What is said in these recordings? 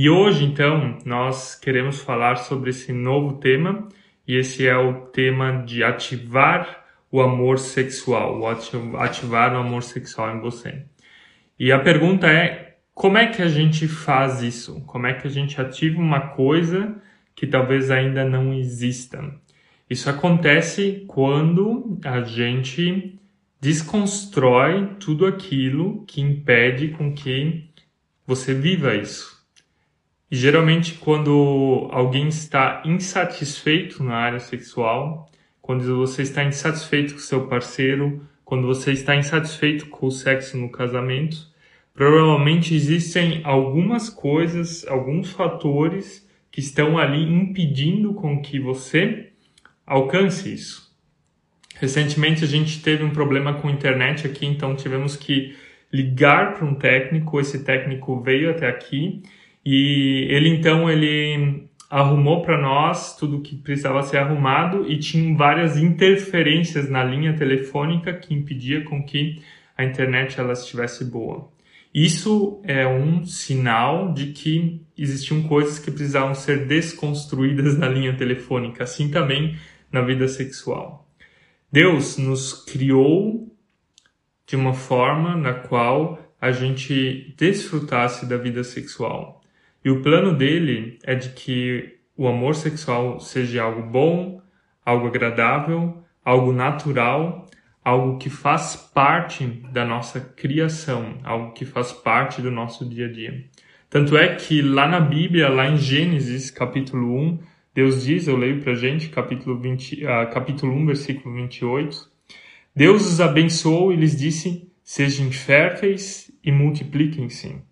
E hoje, então, nós queremos falar sobre esse novo tema, e esse é o tema de ativar o amor sexual, ativar o amor sexual em você. E a pergunta é: como é que a gente faz isso? Como é que a gente ativa uma coisa que talvez ainda não exista? Isso acontece quando a gente desconstrói tudo aquilo que impede com que você viva isso. Geralmente quando alguém está insatisfeito na área sexual, quando você está insatisfeito com seu parceiro, quando você está insatisfeito com o sexo no casamento, provavelmente existem algumas coisas, alguns fatores que estão ali impedindo com que você alcance isso. Recentemente a gente teve um problema com a internet aqui, então tivemos que ligar para um técnico, esse técnico veio até aqui e ele então ele arrumou para nós tudo que precisava ser arrumado e tinha várias interferências na linha telefônica que impedia com que a internet ela estivesse boa. Isso é um sinal de que existiam coisas que precisavam ser desconstruídas na linha telefônica, assim também na vida sexual. Deus nos criou de uma forma na qual a gente desfrutasse da vida sexual. E o plano dele é de que o amor sexual seja algo bom, algo agradável, algo natural, algo que faz parte da nossa criação, algo que faz parte do nosso dia a dia. Tanto é que lá na Bíblia, lá em Gênesis, capítulo 1, Deus diz, eu leio pra gente, capítulo, 20, uh, ah, capítulo 1, versículo 28, Deus os abençoou e lhes disse, sejam férteis e multipliquem-se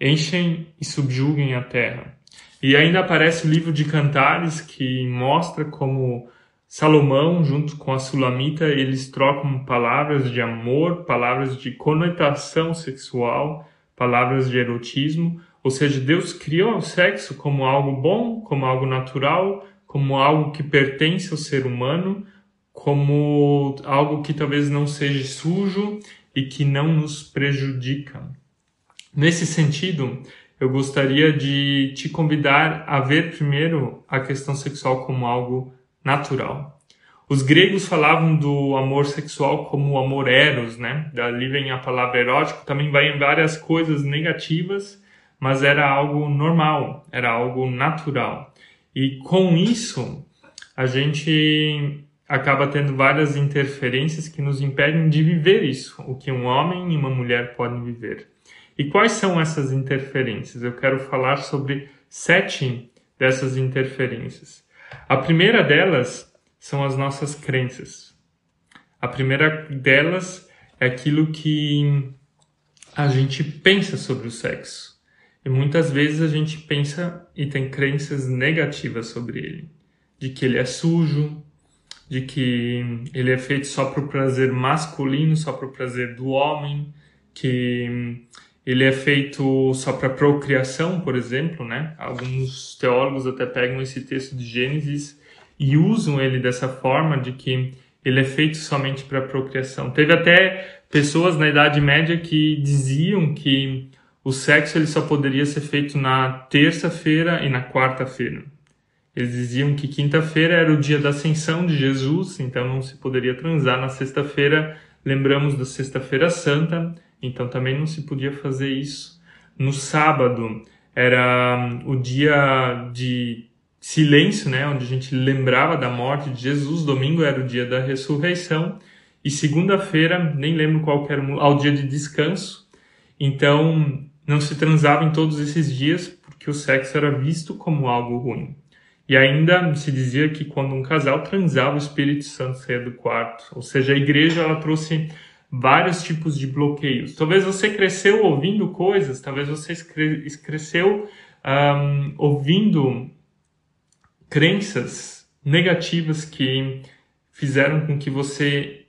enchem e subjuguem a terra. E ainda aparece o livro de Cantares que mostra como Salomão, junto com a Sulamita, eles trocam palavras de amor, palavras de conotação sexual, palavras de erotismo. Ou seja, Deus criou o sexo como algo bom, como algo natural, como algo que pertence ao ser humano, como algo que talvez não seja sujo e que não nos prejudica. Nesse sentido, eu gostaria de te convidar a ver primeiro a questão sexual como algo natural. Os gregos falavam do amor sexual como o amor eros, né? Dali vem a palavra erótico, também vai em várias coisas negativas, mas era algo normal, era algo natural. E com isso, a gente acaba tendo várias interferências que nos impedem de viver isso, o que um homem e uma mulher podem viver. E quais são essas interferências? Eu quero falar sobre sete dessas interferências. A primeira delas são as nossas crenças. A primeira delas é aquilo que a gente pensa sobre o sexo. E muitas vezes a gente pensa e tem crenças negativas sobre ele. De que ele é sujo, de que ele é feito só para o prazer masculino, só para o prazer do homem, que ele é feito só para procriação, por exemplo, né? Alguns teólogos até pegam esse texto de Gênesis e usam ele dessa forma de que ele é feito somente para procriação. Teve até pessoas na Idade Média que diziam que o sexo ele só poderia ser feito na terça-feira e na quarta-feira. Eles diziam que quinta-feira era o dia da ascensão de Jesus, então não se poderia transar na sexta-feira. Lembramos da Sexta-feira Santa, então também não se podia fazer isso. No sábado era hum, o dia de silêncio, né, onde a gente lembrava da morte de Jesus. Domingo era o dia da ressurreição e segunda-feira nem lembro qual era ao dia de descanso. Então não se transava em todos esses dias porque o sexo era visto como algo ruim. E ainda se dizia que quando um casal transava, o Espírito Santo saía do quarto. Ou seja, a igreja ela trouxe vários tipos de bloqueios. Talvez você cresceu ouvindo coisas, talvez você cresceu um, ouvindo crenças negativas que fizeram com que você,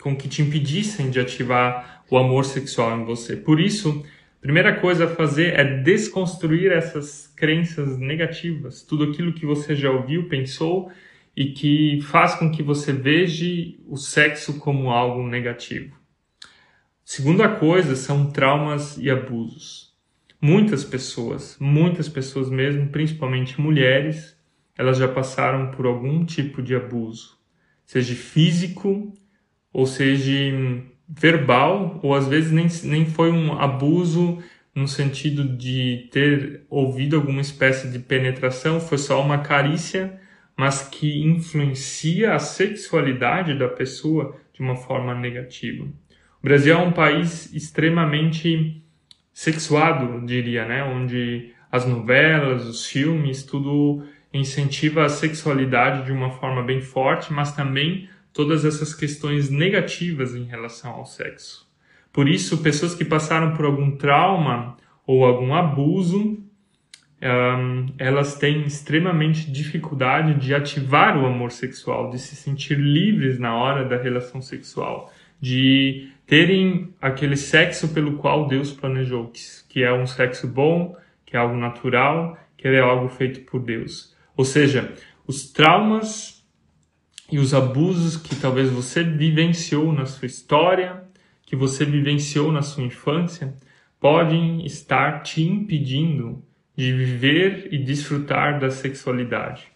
com que te impedissem de ativar o amor sexual em você. Por isso, a primeira coisa a fazer é desconstruir essas crenças negativas, tudo aquilo que você já ouviu, pensou e que faz com que você veja o sexo como algo negativo. Segunda coisa são traumas e abusos. muitas pessoas, muitas pessoas mesmo, principalmente mulheres, elas já passaram por algum tipo de abuso, seja físico ou seja verbal, ou às vezes nem, nem foi um abuso no sentido de ter ouvido alguma espécie de penetração, foi só uma carícia, mas que influencia a sexualidade da pessoa de uma forma negativa. O Brasil é um país extremamente sexuado, diria, né? Onde as novelas, os filmes, tudo incentiva a sexualidade de uma forma bem forte, mas também todas essas questões negativas em relação ao sexo. Por isso, pessoas que passaram por algum trauma ou algum abuso, um, elas têm extremamente dificuldade de ativar o amor sexual, de se sentir livres na hora da relação sexual, de terem aquele sexo pelo qual Deus planejou, que, que é um sexo bom, que é algo natural, que é algo feito por Deus. Ou seja, os traumas e os abusos que talvez você vivenciou na sua história, que você vivenciou na sua infância, podem estar te impedindo de viver e desfrutar da sexualidade.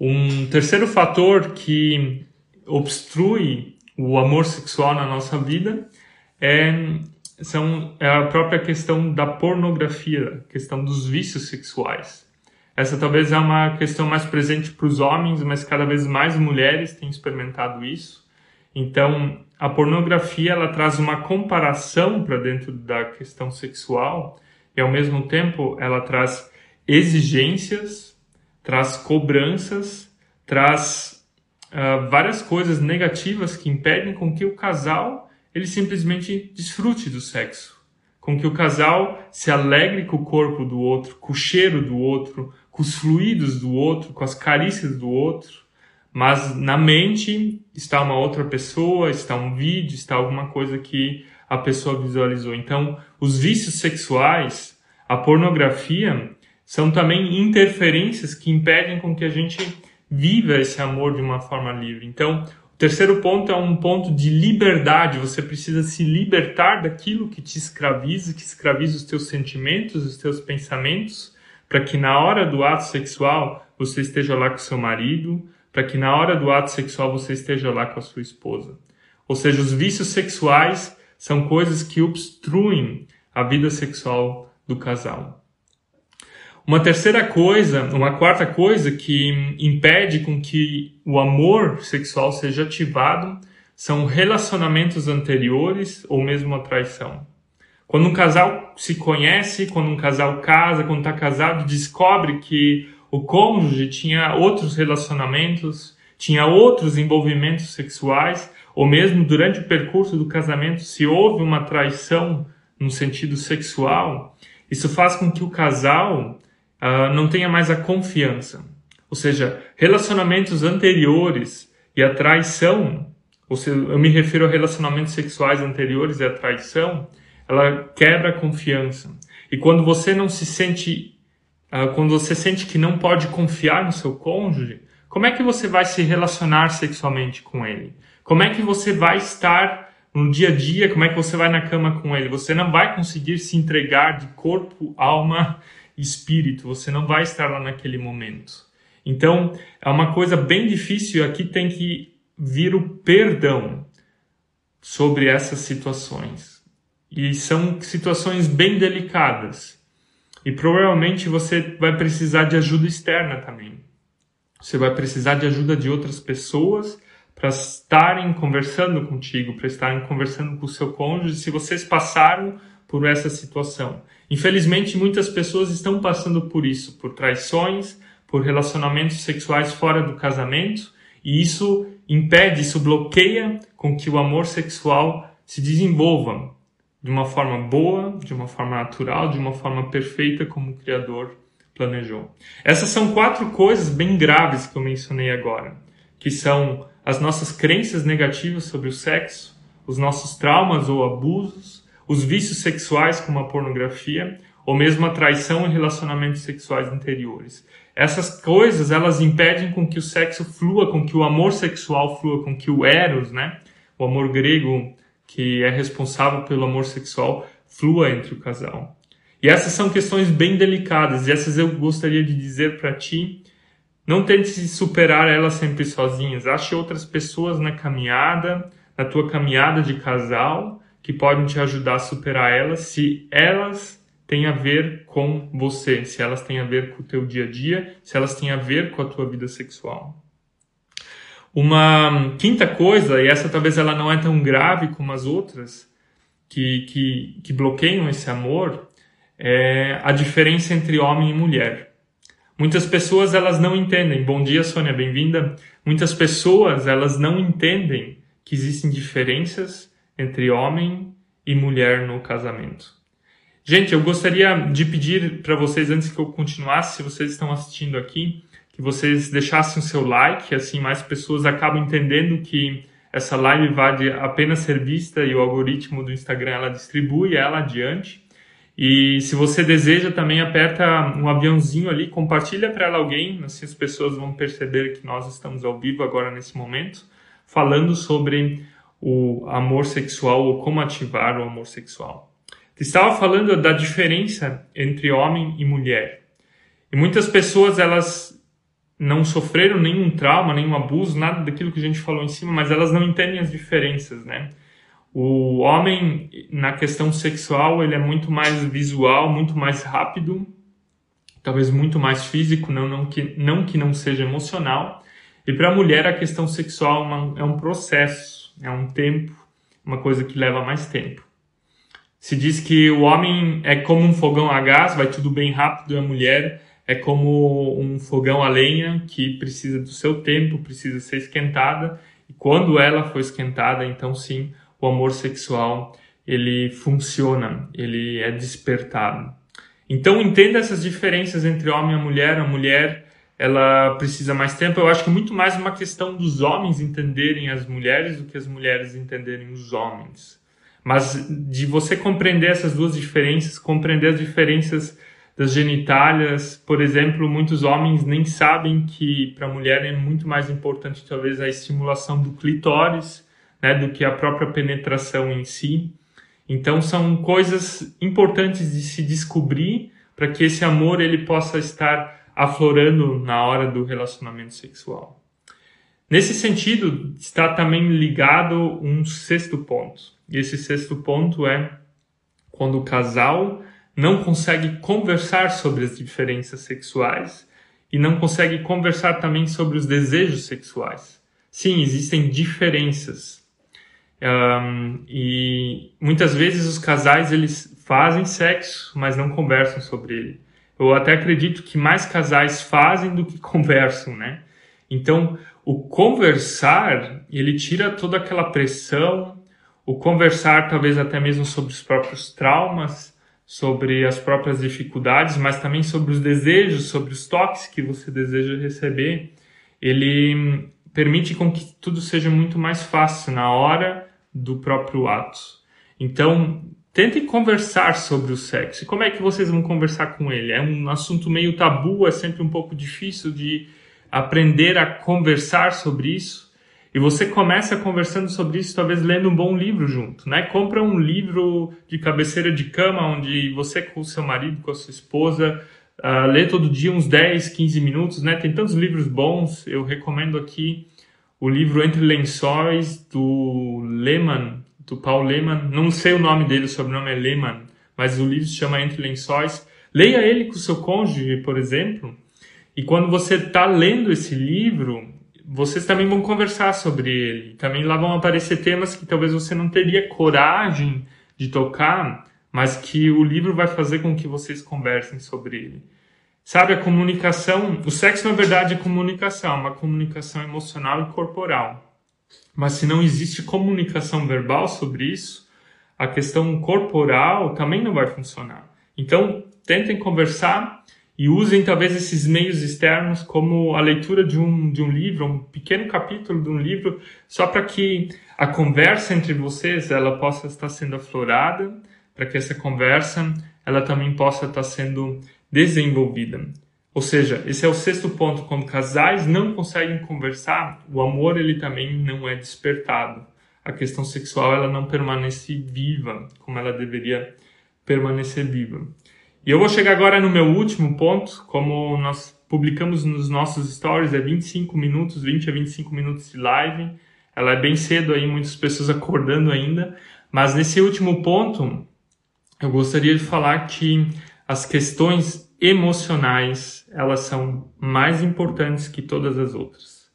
Um terceiro fator que obstrui o amor sexual na nossa vida é, são, é a própria questão da pornografia, a questão dos vícios sexuais. Essa talvez é uma questão mais presente para os homens, mas cada vez mais mulheres têm experimentado isso. Então, a pornografia ela traz uma comparação para dentro da questão sexual e ao mesmo tempo ela traz exigências, traz cobranças, traz uh, várias coisas negativas que impedem com que o casal ele simplesmente desfrute do sexo, com que o casal se alegre com o corpo do outro, com o cheiro do outro, com os fluidos do outro, com as carícias do outro, mas na mente está uma outra pessoa, está um vídeo, está alguma coisa que a pessoa visualizou. Então, os vícios sexuais, a pornografia, são também interferências que impedem com que a gente viva esse amor de uma forma livre. Então, o terceiro ponto é um ponto de liberdade. Você precisa se libertar daquilo que te escraviza, que escraviza os teus sentimentos, os teus pensamentos, para que na hora do ato sexual você esteja lá com seu marido, para que na hora do ato sexual você esteja lá com a sua esposa. Ou seja, os vícios sexuais são coisas que obstruem a vida sexual do casal. Uma terceira coisa, uma quarta coisa que impede com que o amor sexual seja ativado são relacionamentos anteriores ou mesmo a traição. Quando um casal se conhece, quando um casal casa, quando está casado, descobre que o cônjuge tinha outros relacionamentos, tinha outros envolvimentos sexuais, ou mesmo durante o percurso do casamento, se houve uma traição no sentido sexual, isso faz com que o casal uh, não tenha mais a confiança. Ou seja, relacionamentos anteriores e a traição, ou seja, eu me refiro a relacionamentos sexuais anteriores e a traição, ela quebra a confiança. E quando você não se sente, uh, quando você sente que não pode confiar no seu cônjuge, como é que você vai se relacionar sexualmente com ele? Como é que você vai estar no dia a dia? Como é que você vai na cama com ele? Você não vai conseguir se entregar de corpo, alma e espírito. Você não vai estar lá naquele momento. Então, é uma coisa bem difícil. Aqui tem que vir o perdão sobre essas situações. E são situações bem delicadas. E provavelmente você vai precisar de ajuda externa também. Você vai precisar de ajuda de outras pessoas para estarem conversando contigo, para estarem conversando com o seu cônjuge, se vocês passaram por essa situação. Infelizmente, muitas pessoas estão passando por isso, por traições, por relacionamentos sexuais fora do casamento, e isso impede, isso bloqueia com que o amor sexual se desenvolva, de uma forma boa, de uma forma natural, de uma forma perfeita como o Criador planejou. Essas são quatro coisas bem graves que eu mencionei agora, que são as nossas crenças negativas sobre o sexo, os nossos traumas ou abusos, os vícios sexuais como a pornografia, ou mesmo a traição em relacionamentos sexuais anteriores. Essas coisas, elas impedem com que o sexo flua, com que o amor sexual flua, com que o eros, né, o amor grego que é responsável pelo amor sexual flua entre o casal. E essas são questões bem delicadas, e essas eu gostaria de dizer para ti. Não tente superar elas sempre sozinhas. Ache outras pessoas na caminhada, na tua caminhada de casal, que podem te ajudar a superar elas, se elas têm a ver com você, se elas têm a ver com o teu dia a dia, se elas têm a ver com a tua vida sexual. Uma quinta coisa, e essa talvez ela não é tão grave como as outras, que, que, que bloqueiam esse amor, é a diferença entre homem e mulher. Muitas pessoas elas não entendem. Bom dia, Sônia, bem-vinda. Muitas pessoas elas não entendem que existem diferenças entre homem e mulher no casamento. Gente, eu gostaria de pedir para vocês, antes que eu continuasse, se vocês estão assistindo aqui, que vocês deixassem o seu like, assim mais pessoas acabam entendendo que essa live vai apenas ser vista e o algoritmo do Instagram ela distribui ela adiante. E se você deseja também aperta um aviãozinho ali, compartilha para alguém, assim as pessoas vão perceber que nós estamos ao vivo agora nesse momento, falando sobre o amor sexual ou como ativar o amor sexual. Estava falando da diferença entre homem e mulher. E muitas pessoas elas não sofreram nenhum trauma, nenhum abuso, nada daquilo que a gente falou em cima, mas elas não entendem as diferenças, né? O homem na questão sexual, ele é muito mais visual, muito mais rápido, talvez muito mais físico, não, não, que, não que não seja emocional. E para a mulher, a questão sexual é, uma, é um processo, é um tempo, uma coisa que leva mais tempo. Se diz que o homem é como um fogão a gás, vai tudo bem rápido, e a mulher é como um fogão a lenha que precisa do seu tempo, precisa ser esquentada, e quando ela for esquentada, então sim, o amor sexual ele funciona, ele é despertado. Então entenda essas diferenças entre homem e mulher. A mulher ela precisa mais tempo. Eu acho que é muito mais uma questão dos homens entenderem as mulheres do que as mulheres entenderem os homens. Mas de você compreender essas duas diferenças, compreender as diferenças das genitálias, por exemplo, muitos homens nem sabem que para a mulher é muito mais importante talvez a estimulação do clitóris, né, do que a própria penetração em si. Então são coisas importantes de se descobrir para que esse amor ele possa estar aflorando na hora do relacionamento sexual. Nesse sentido, está também ligado um sexto ponto. E esse sexto ponto é quando o casal não consegue conversar sobre as diferenças sexuais e não consegue conversar também sobre os desejos sexuais. Sim, existem diferenças. Um, e muitas vezes os casais eles fazem sexo, mas não conversam sobre ele eu até acredito que mais casais fazem do que conversam, né? Então, o conversar, ele tira toda aquela pressão, o conversar talvez até mesmo sobre os próprios traumas, sobre as próprias dificuldades, mas também sobre os desejos, sobre os toques que você deseja receber, ele permite com que tudo seja muito mais fácil na hora do próprio ato. Então, Tentem conversar sobre o sexo. E como é que vocês vão conversar com ele? É um assunto meio tabu, é sempre um pouco difícil de aprender a conversar sobre isso. E você começa conversando sobre isso, talvez lendo um bom livro junto, né? Compra um livro de cabeceira de cama, onde você com o seu marido, com a sua esposa, uh, lê todo dia uns 10, 15 minutos, né? Tem tantos livros bons. Eu recomendo aqui o livro Entre Lençóis, do Lehman, do Paul Lehmann. Não sei o nome dele, o sobrenome é Lehmann, mas o livro se chama Entre Lençóis. Leia ele com o seu cônjuge, por exemplo. E quando você está lendo esse livro, vocês também vão conversar sobre ele. Também lá vão aparecer temas que talvez você não teria coragem de tocar, mas que o livro vai fazer com que vocês conversem sobre ele. Sabe, a comunicação, o sexo na verdade é comunicação, uma comunicação emocional e corporal. Mas se não existe comunicação verbal sobre isso, a questão corporal também não vai funcionar. Então, tentem conversar e usem talvez esses meios externos como a leitura de um, de um livro, um pequeno capítulo de um livro, só para que a conversa entre vocês ela possa estar sendo aflorada, para que essa conversa ela também possa estar sendo desenvolvida. Ou seja, esse é o sexto ponto. Quando casais não conseguem conversar, o amor ele também não é despertado. A questão sexual ela não permanece viva como ela deveria permanecer viva. E eu vou chegar agora no meu último ponto, como nós publicamos nos nossos stories, é 25 minutos, 20 a 25 minutos de live. Ela é bem cedo aí, muitas pessoas acordando ainda. Mas nesse último ponto, eu gostaria de falar que as questões emocionais, elas são mais importantes que todas as outras.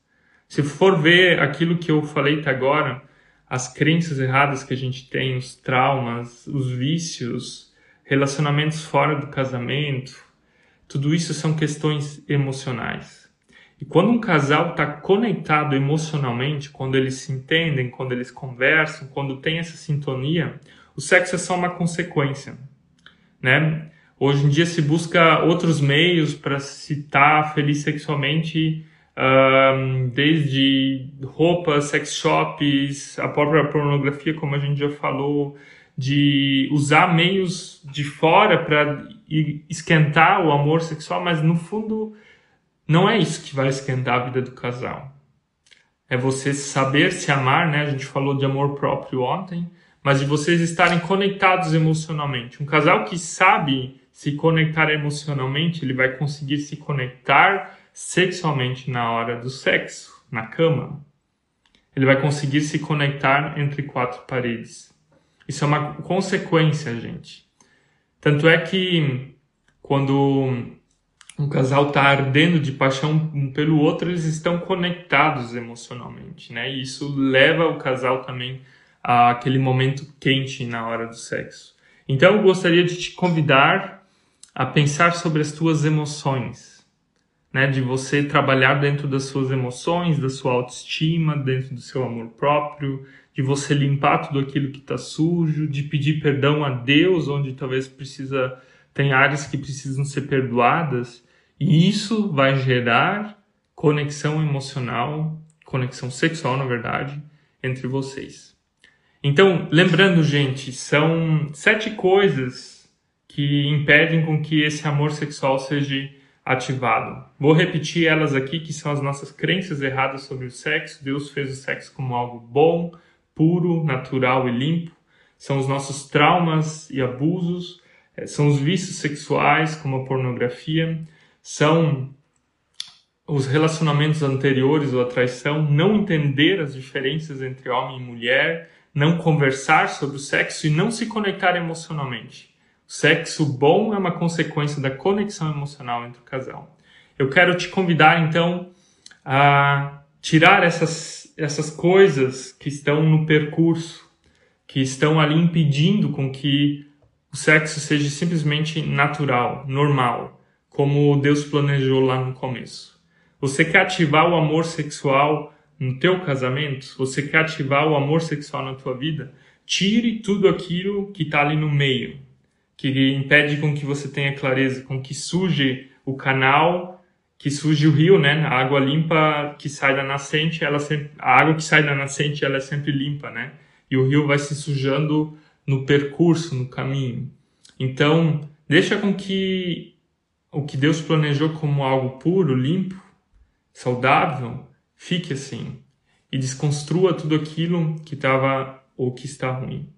Se for ver aquilo que eu falei até agora, as crenças erradas que a gente tem, os traumas, os vícios, relacionamentos fora do casamento, tudo isso são questões emocionais. E quando um casal está conectado emocionalmente, quando eles se entendem, quando eles conversam, quando tem essa sintonia, o sexo é só uma consequência, né? Hoje em dia se busca outros meios para se estar feliz sexualmente, um, desde roupas, sex shops, a própria pornografia, como a gente já falou, de usar meios de fora para esquentar o amor sexual, mas no fundo não é isso que vai esquentar a vida do casal. É você saber se amar, né? A gente falou de amor próprio ontem, mas de vocês estarem conectados emocionalmente. Um casal que sabe se conectar emocionalmente, ele vai conseguir se conectar sexualmente na hora do sexo, na cama. Ele vai conseguir se conectar entre quatro paredes. Isso é uma consequência, gente. Tanto é que quando um casal está ardendo de paixão um pelo outro, eles estão conectados emocionalmente, né? E isso leva o casal também àquele momento quente na hora do sexo. Então, eu gostaria de te convidar a pensar sobre as tuas emoções, né? De você trabalhar dentro das suas emoções, da sua autoestima, dentro do seu amor próprio, de você limpar tudo aquilo que está sujo, de pedir perdão a Deus, onde talvez precisa tem áreas que precisam ser perdoadas, e isso vai gerar conexão emocional, conexão sexual, na verdade, entre vocês. Então, lembrando, gente, são sete coisas que impedem com que esse amor sexual seja ativado. Vou repetir elas aqui, que são as nossas crenças erradas sobre o sexo. Deus fez o sexo como algo bom, puro, natural e limpo. São os nossos traumas e abusos, eh, são os vícios sexuais, como a pornografia, são os relacionamentos anteriores ou a traição, não entender as diferenças entre homem e mulher, não conversar sobre o sexo e não se conectar emocionalmente. Sexo bom é uma consequência da conexão emocional entre o casal. Eu quero te convidar então a tirar essas essas coisas que estão no percurso, que estão ali impedindo com que o sexo seja simplesmente natural, normal, como Deus planejou lá no começo. Você quer ativar o amor sexual no teu casamento? Você quer ativar o amor sexual na tua vida? Tire tudo aquilo que está ali no meio, que impede com que você tenha clareza, com que suje o canal que surge o rio, né? A água limpa que sai da nascente, ela sempre, a água que sai da nascente, ela é sempre limpa, né? E o rio vai se sujando no percurso, no caminho. Então, deixa com que o que Deus planejou como algo puro, limpo, saudável, fique assim e desconstrua tudo aquilo que estava ou que está ruim.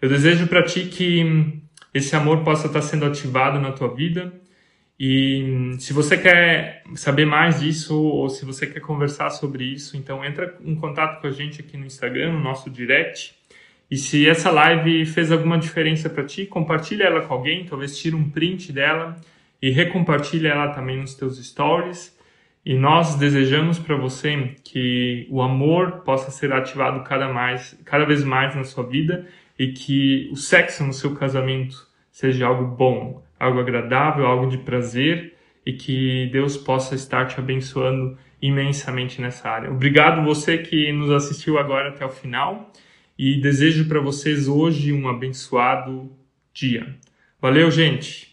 Eu desejo para ti que esse amor possa estar sendo ativado na tua vida e se você quer saber mais disso ou se você quer conversar sobre isso, então entra em contato com a gente aqui no Instagram, no nosso direct. E se essa live fez alguma diferença para ti, compartilha ela com alguém, talvez tire um print dela e recompartilha ela também nos teus stories. E nós desejamos para você que o amor possa ser ativado cada mais, cada vez mais na sua vida e que o sexo no seu casamento seja algo bom, algo agradável, algo de prazer e que Deus possa estar te abençoando imensamente nessa área. Obrigado você que nos assistiu agora até o final e desejo para vocês hoje um abençoado dia. Valeu, gente!